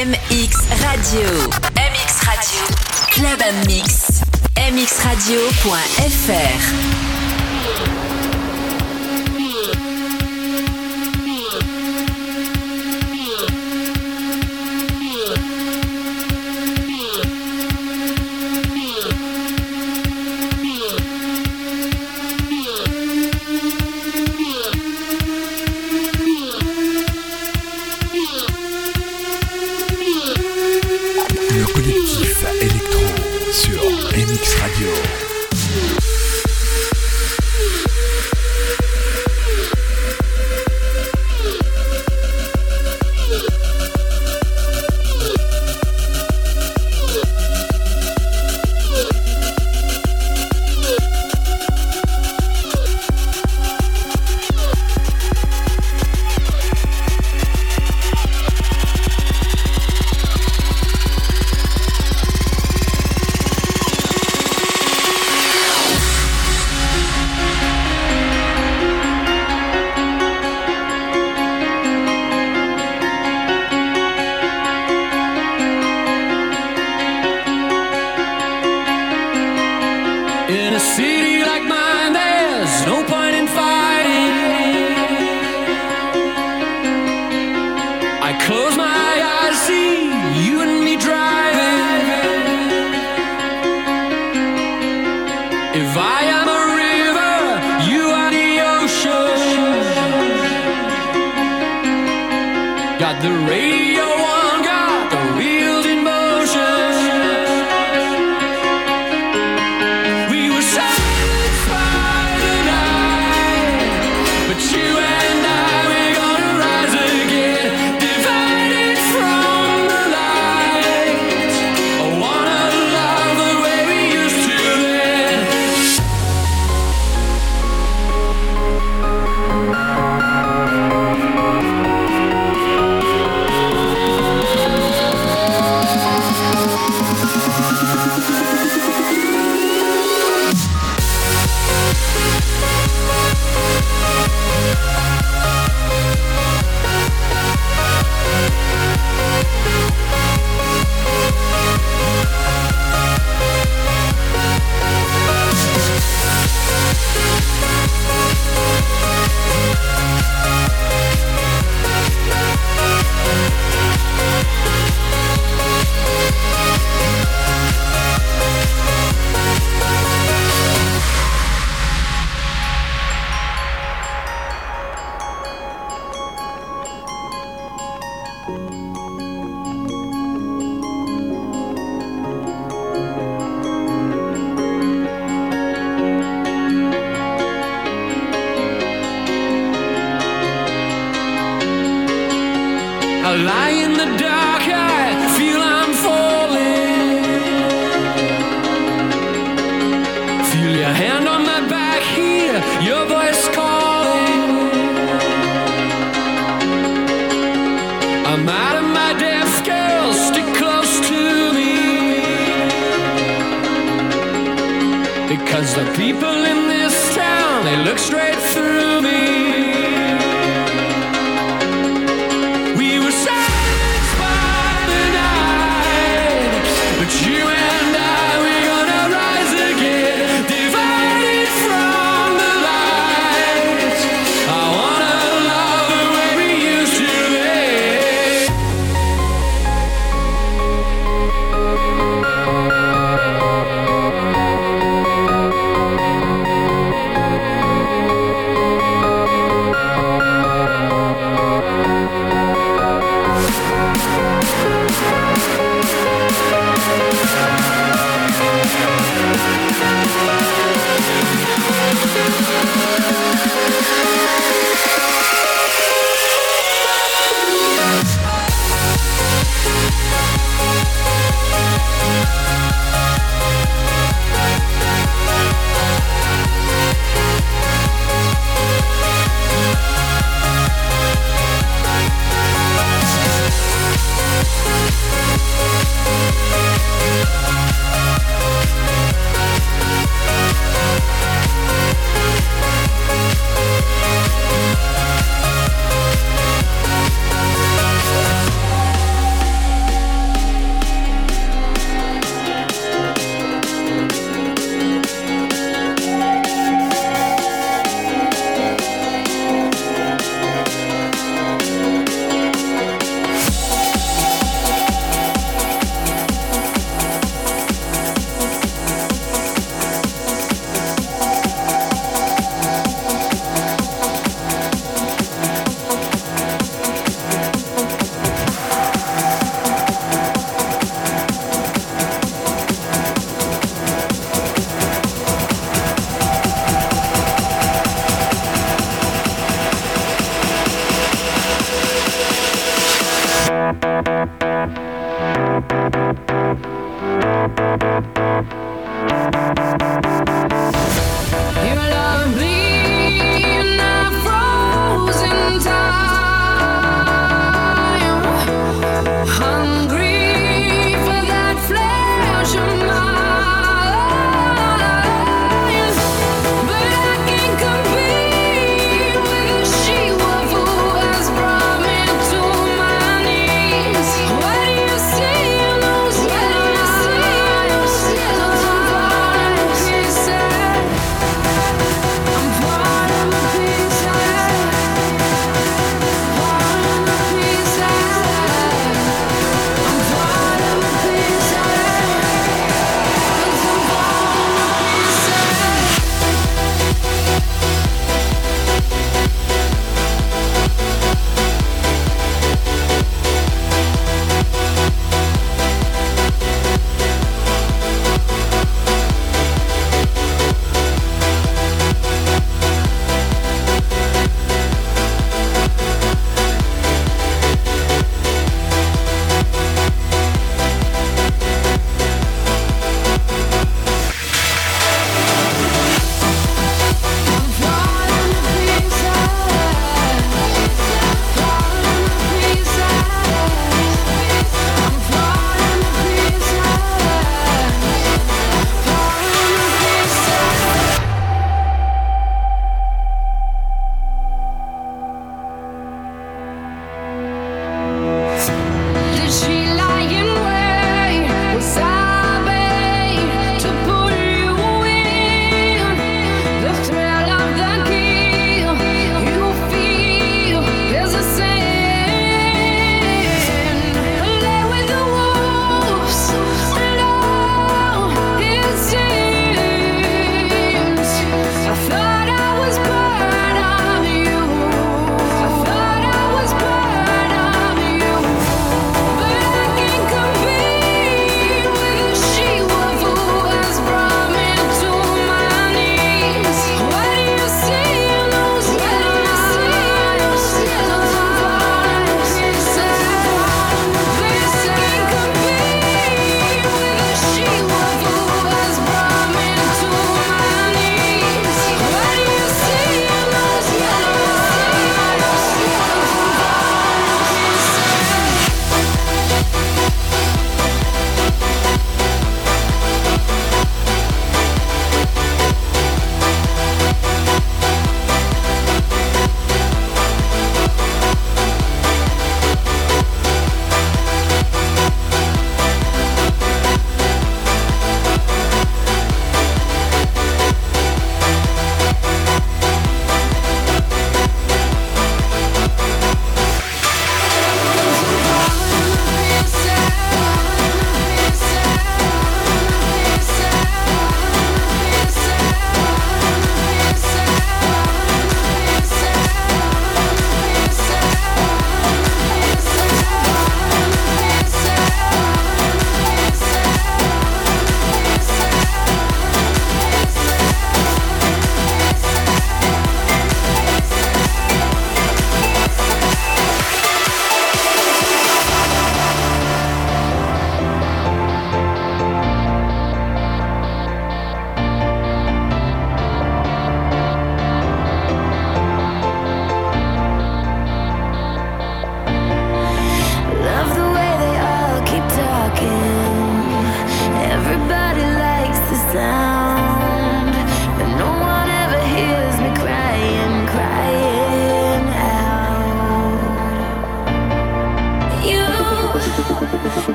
MX Radio. MX Radio. Club Mix. mxradio.fr.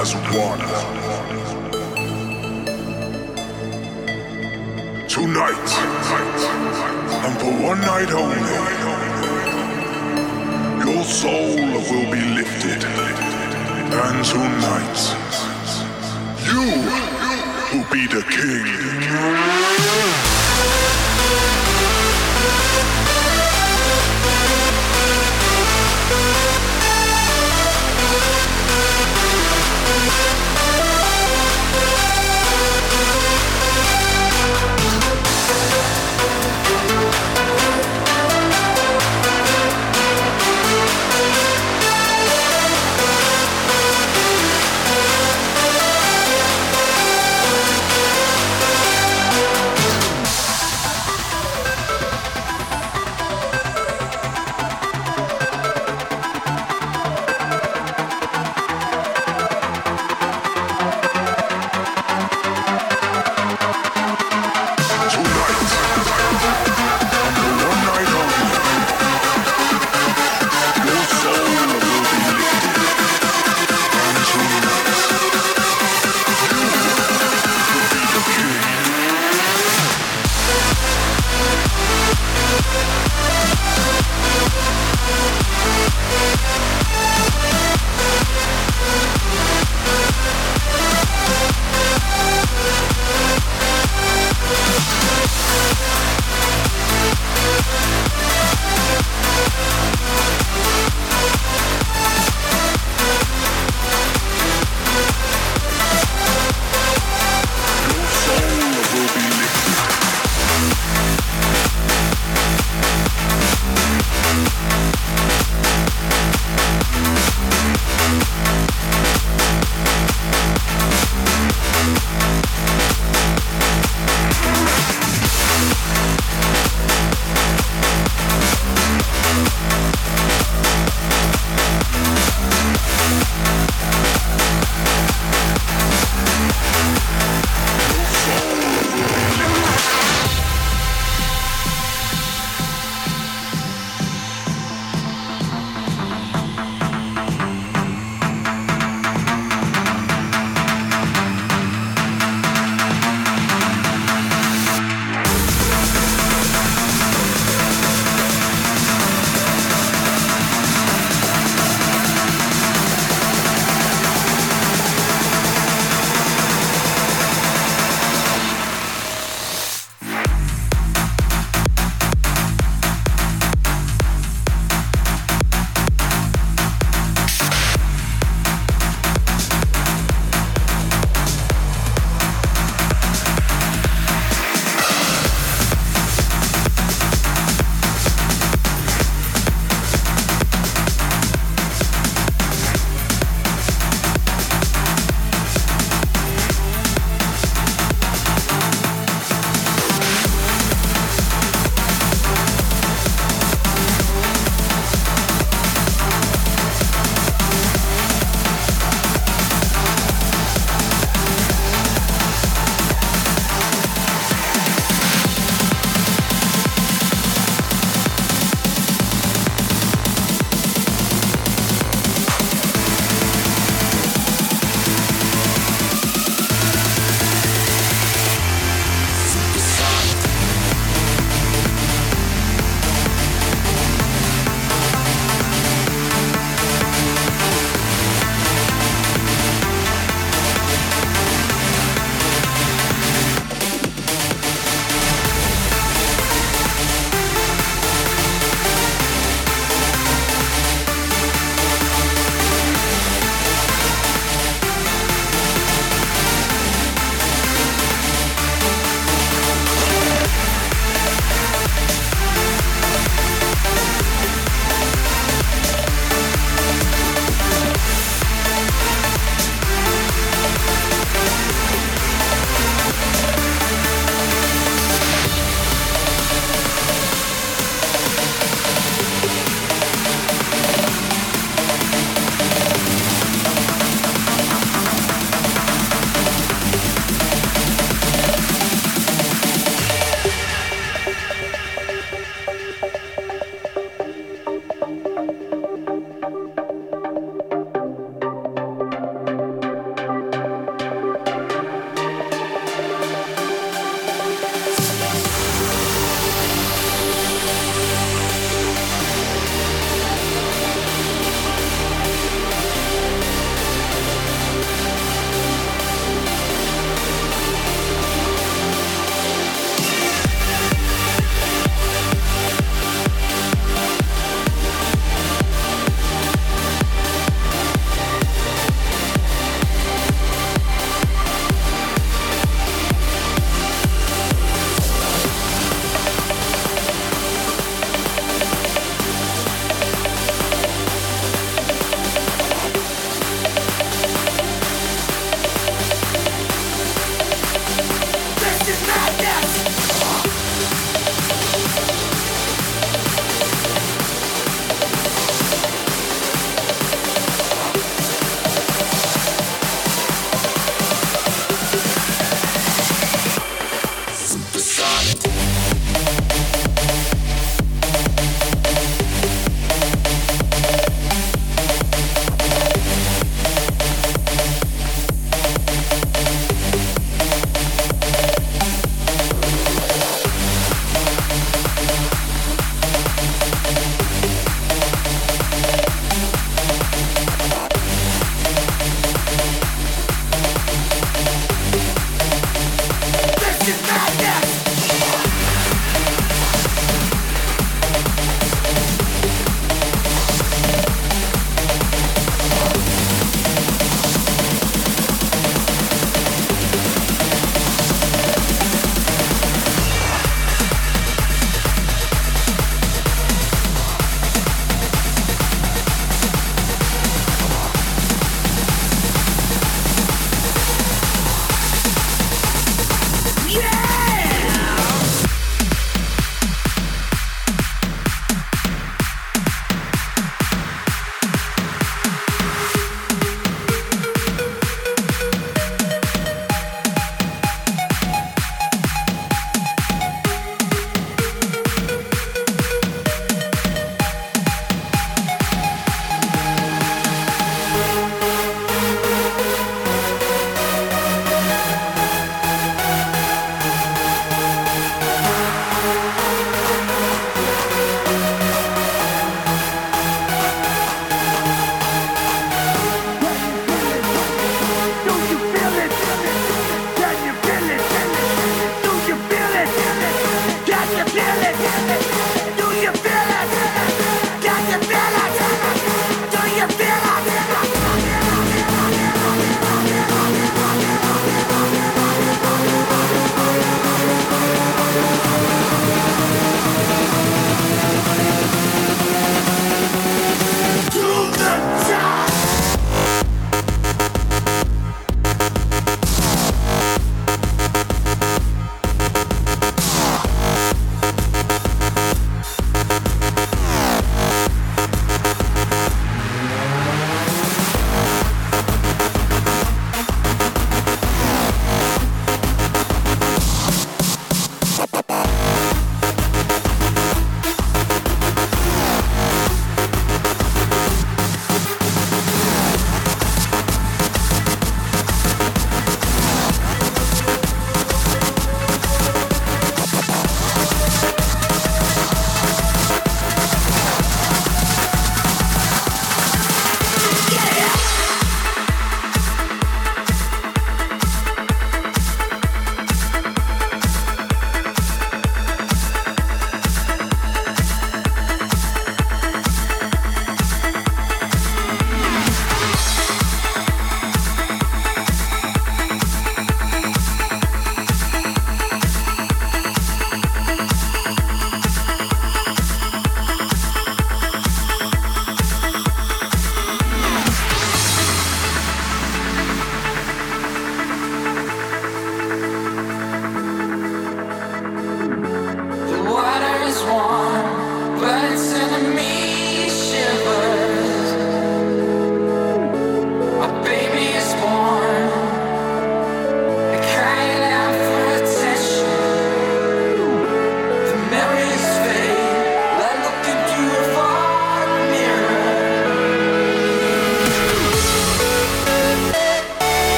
as one. Tonight, and for one night only, your soul will be lifted. And tonight, you will be the king.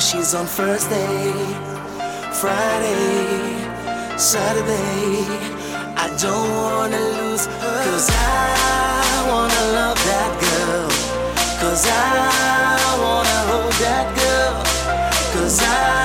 She's on Thursday, Friday, Saturday. I don't wanna lose her. Cause I wanna love that girl. Cause I wanna hold that girl. Cause I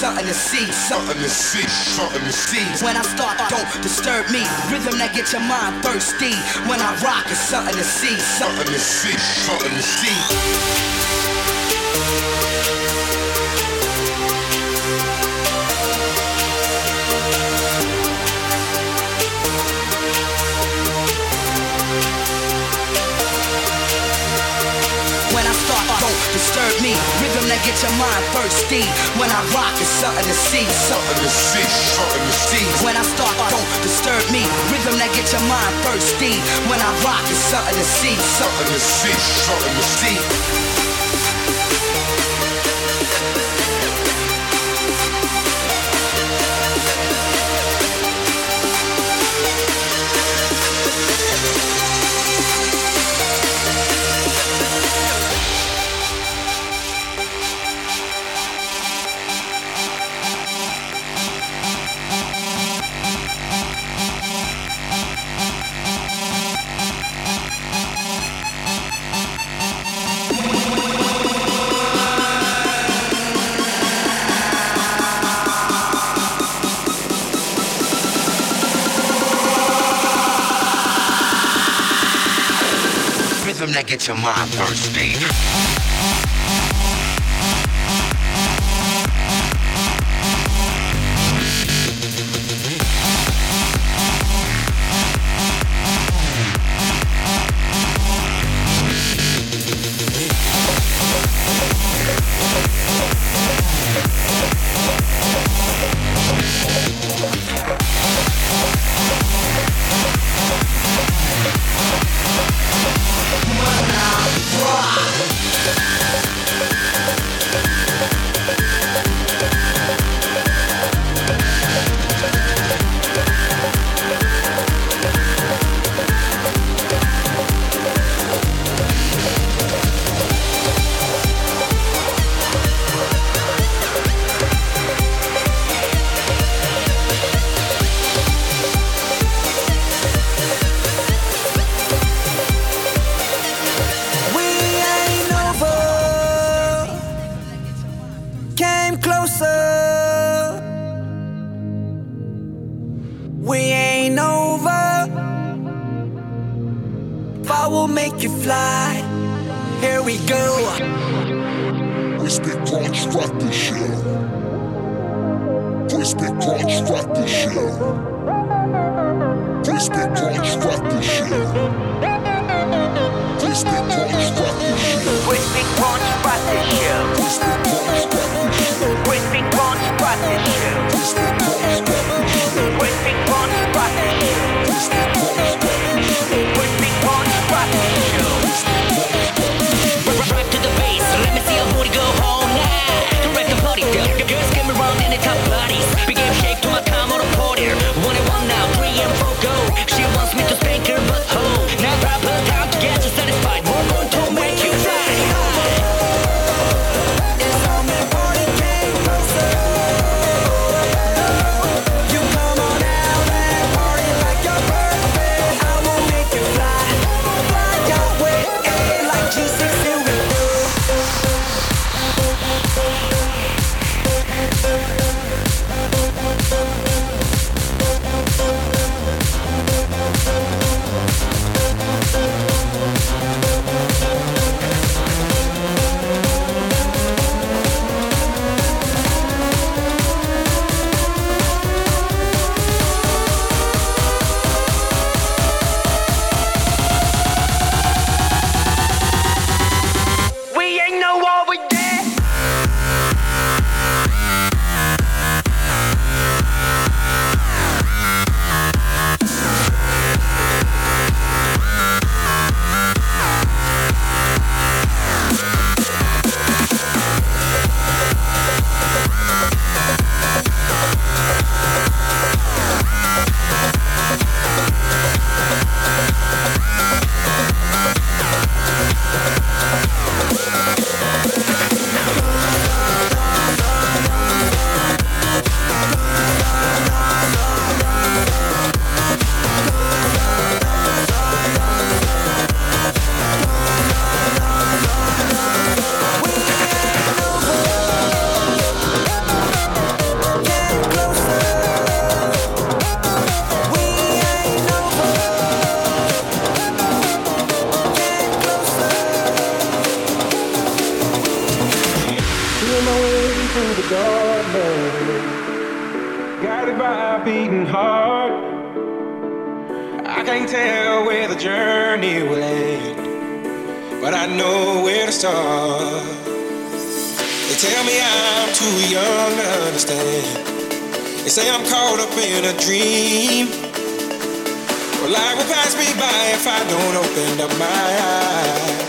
something to see, something to see, something to see. When I start, don't disturb me. Rhythm that gets your mind thirsty. When I rock, it's something to see, something to see, something to see. Get your mind thirsty. When I rock, it's something to see. Something to see, something to see. When I start, don't disturb me. Rhythm that get your mind thirsty. When I rock, it's something to see. Something to see, something to see. Get your mind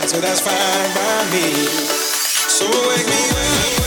So that's fine by me. So wake me up.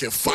fucking fuck.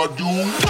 I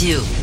Radio.